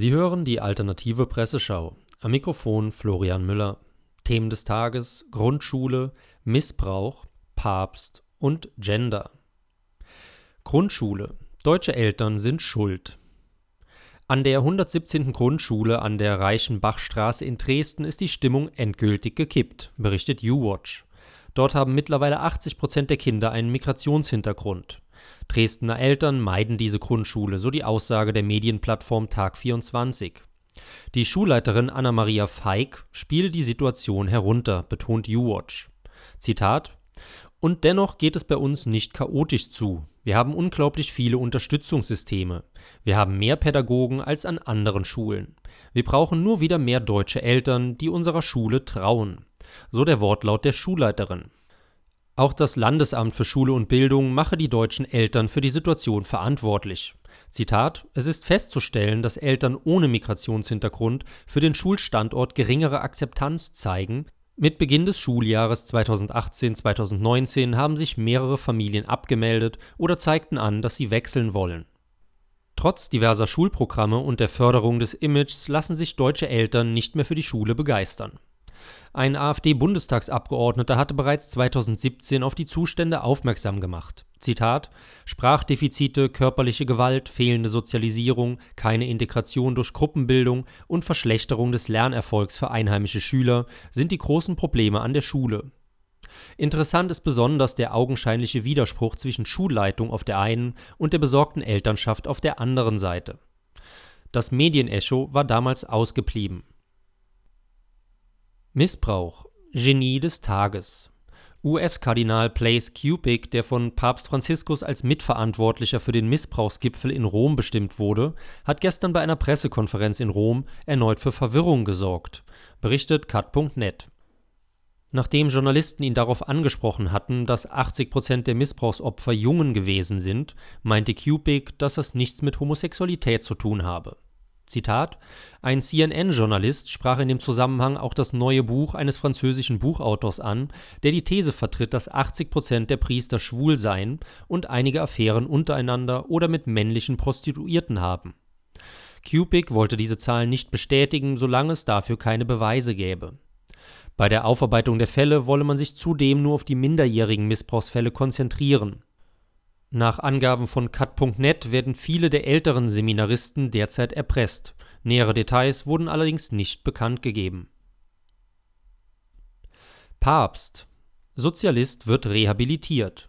Sie hören die alternative Presseschau. Am Mikrofon Florian Müller. Themen des Tages: Grundschule, Missbrauch, Papst und Gender. Grundschule. Deutsche Eltern sind schuld. An der 117. Grundschule an der Reichenbachstraße in Dresden ist die Stimmung endgültig gekippt, berichtet U-Watch. Dort haben mittlerweile 80 Prozent der Kinder einen Migrationshintergrund. Dresdner Eltern meiden diese Grundschule, so die Aussage der Medienplattform Tag24. Die Schulleiterin Anna-Maria Feig spielt die Situation herunter, betont U-Watch. Zitat: Und dennoch geht es bei uns nicht chaotisch zu. Wir haben unglaublich viele Unterstützungssysteme. Wir haben mehr Pädagogen als an anderen Schulen. Wir brauchen nur wieder mehr deutsche Eltern, die unserer Schule trauen. So der Wortlaut der Schulleiterin. Auch das Landesamt für Schule und Bildung mache die deutschen Eltern für die Situation verantwortlich. Zitat: Es ist festzustellen, dass Eltern ohne Migrationshintergrund für den Schulstandort geringere Akzeptanz zeigen. Mit Beginn des Schuljahres 2018/2019 haben sich mehrere Familien abgemeldet oder zeigten an, dass sie wechseln wollen. Trotz diverser Schulprogramme und der Förderung des Images lassen sich deutsche Eltern nicht mehr für die Schule begeistern. Ein AfD-Bundestagsabgeordneter hatte bereits 2017 auf die Zustände aufmerksam gemacht. Zitat: Sprachdefizite, körperliche Gewalt, fehlende Sozialisierung, keine Integration durch Gruppenbildung und Verschlechterung des Lernerfolgs für einheimische Schüler sind die großen Probleme an der Schule. Interessant ist besonders der augenscheinliche Widerspruch zwischen Schulleitung auf der einen und der besorgten Elternschaft auf der anderen Seite. Das Medienecho war damals ausgeblieben. Missbrauch. Genie des Tages. US-Kardinal Blaise Cupik, der von Papst Franziskus als Mitverantwortlicher für den Missbrauchsgipfel in Rom bestimmt wurde, hat gestern bei einer Pressekonferenz in Rom erneut für Verwirrung gesorgt, berichtet cut.net. Nachdem Journalisten ihn darauf angesprochen hatten, dass 80 Prozent der Missbrauchsopfer Jungen gewesen sind, meinte Cupik, dass das nichts mit Homosexualität zu tun habe Zitat: Ein CNN-Journalist sprach in dem Zusammenhang auch das neue Buch eines französischen Buchautors an, der die These vertritt, dass 80 Prozent der Priester schwul seien und einige Affären untereinander oder mit männlichen Prostituierten haben. Cupik wollte diese Zahlen nicht bestätigen, solange es dafür keine Beweise gäbe. Bei der Aufarbeitung der Fälle wolle man sich zudem nur auf die minderjährigen Missbrauchsfälle konzentrieren nach Angaben von cut.net werden viele der älteren Seminaristen derzeit erpresst. Nähere Details wurden allerdings nicht bekannt gegeben. Papst Sozialist wird rehabilitiert.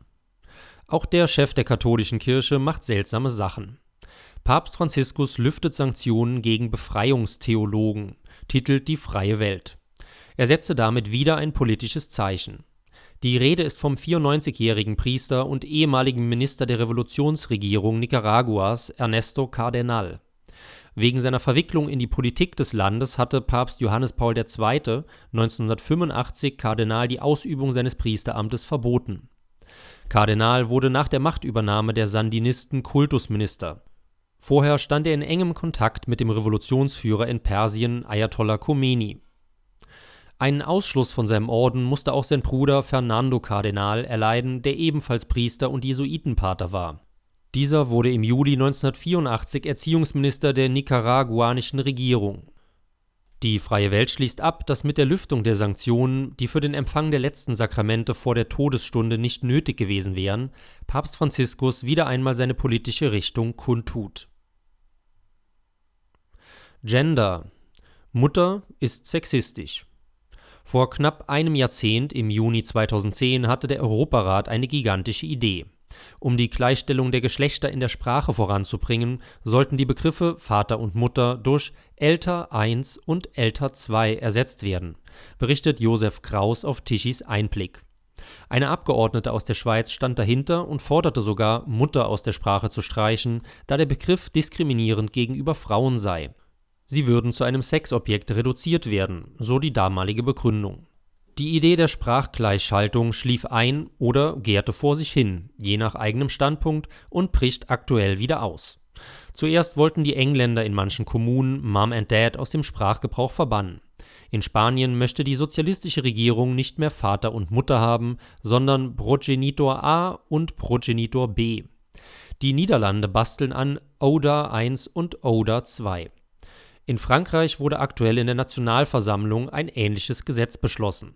Auch der Chef der katholischen Kirche macht seltsame Sachen. Papst Franziskus lüftet Sanktionen gegen Befreiungstheologen, titelt die Freie Welt. Er setze damit wieder ein politisches Zeichen. Die Rede ist vom 94-jährigen Priester und ehemaligen Minister der Revolutionsregierung Nicaraguas Ernesto Cardenal. Wegen seiner Verwicklung in die Politik des Landes hatte Papst Johannes Paul II. 1985 Kardinal die Ausübung seines Priesteramtes verboten. Kardinal wurde nach der Machtübernahme der Sandinisten Kultusminister. Vorher stand er in engem Kontakt mit dem Revolutionsführer in Persien Ayatollah Khomeini einen Ausschluss von seinem Orden musste auch sein Bruder Fernando Kardinal erleiden, der ebenfalls Priester und Jesuitenpater war. Dieser wurde im Juli 1984 Erziehungsminister der nicaraguanischen Regierung. Die Freie Welt schließt ab, dass mit der Lüftung der Sanktionen, die für den Empfang der letzten Sakramente vor der Todesstunde nicht nötig gewesen wären, Papst Franziskus wieder einmal seine politische Richtung kundtut. Gender Mutter ist sexistisch. Vor knapp einem Jahrzehnt, im Juni 2010, hatte der Europarat eine gigantische Idee. Um die Gleichstellung der Geschlechter in der Sprache voranzubringen, sollten die Begriffe Vater und Mutter durch Älter 1 und Älter 2 ersetzt werden, berichtet Josef Kraus auf Tischis Einblick. Eine Abgeordnete aus der Schweiz stand dahinter und forderte sogar, Mutter aus der Sprache zu streichen, da der Begriff diskriminierend gegenüber Frauen sei. Sie würden zu einem Sexobjekt reduziert werden, so die damalige Begründung. Die Idee der Sprachgleichschaltung schlief ein oder gärte vor sich hin, je nach eigenem Standpunkt, und bricht aktuell wieder aus. Zuerst wollten die Engländer in manchen Kommunen Mom and Dad aus dem Sprachgebrauch verbannen. In Spanien möchte die sozialistische Regierung nicht mehr Vater und Mutter haben, sondern Progenitor A und Progenitor B. Die Niederlande basteln an ODA 1 und ODA 2. In Frankreich wurde aktuell in der Nationalversammlung ein ähnliches Gesetz beschlossen.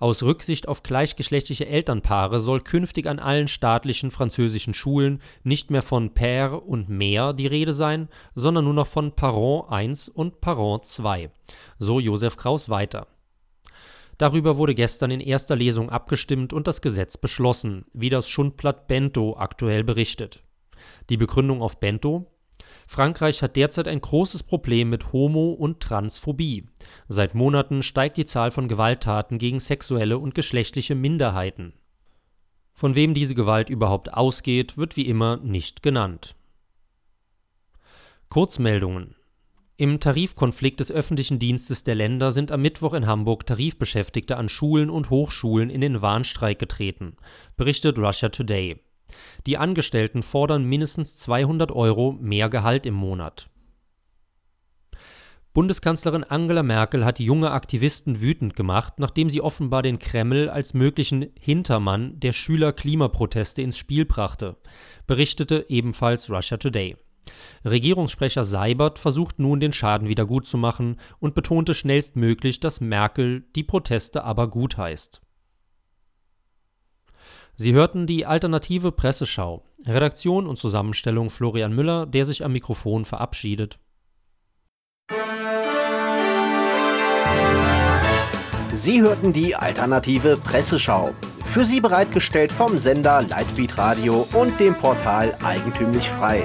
Aus Rücksicht auf gleichgeschlechtliche Elternpaare soll künftig an allen staatlichen französischen Schulen nicht mehr von Père und Mère die Rede sein, sondern nur noch von Parent 1 und Parent 2. So Josef Kraus weiter. Darüber wurde gestern in erster Lesung abgestimmt und das Gesetz beschlossen, wie das Schundblatt Bento aktuell berichtet. Die Begründung auf Bento Frankreich hat derzeit ein großes Problem mit Homo- und Transphobie. Seit Monaten steigt die Zahl von Gewalttaten gegen sexuelle und geschlechtliche Minderheiten. Von wem diese Gewalt überhaupt ausgeht, wird wie immer nicht genannt. Kurzmeldungen im Tarifkonflikt des öffentlichen Dienstes der Länder sind am Mittwoch in Hamburg Tarifbeschäftigte an Schulen und Hochschulen in den Warnstreik getreten, berichtet Russia Today. Die Angestellten fordern mindestens 200 Euro mehr Gehalt im Monat. Bundeskanzlerin Angela Merkel hat junge Aktivisten wütend gemacht, nachdem sie offenbar den Kreml als möglichen Hintermann der Schüler-Klimaproteste ins Spiel brachte, berichtete ebenfalls Russia Today. Regierungssprecher Seibert versucht nun, den Schaden wiedergutzumachen und betonte schnellstmöglich, dass Merkel die Proteste aber gutheißt. Sie hörten die alternative Presseschau. Redaktion und Zusammenstellung Florian Müller, der sich am Mikrofon verabschiedet. Sie hörten die alternative Presseschau. Für Sie bereitgestellt vom Sender Lightbeat Radio und dem Portal Eigentümlich Frei.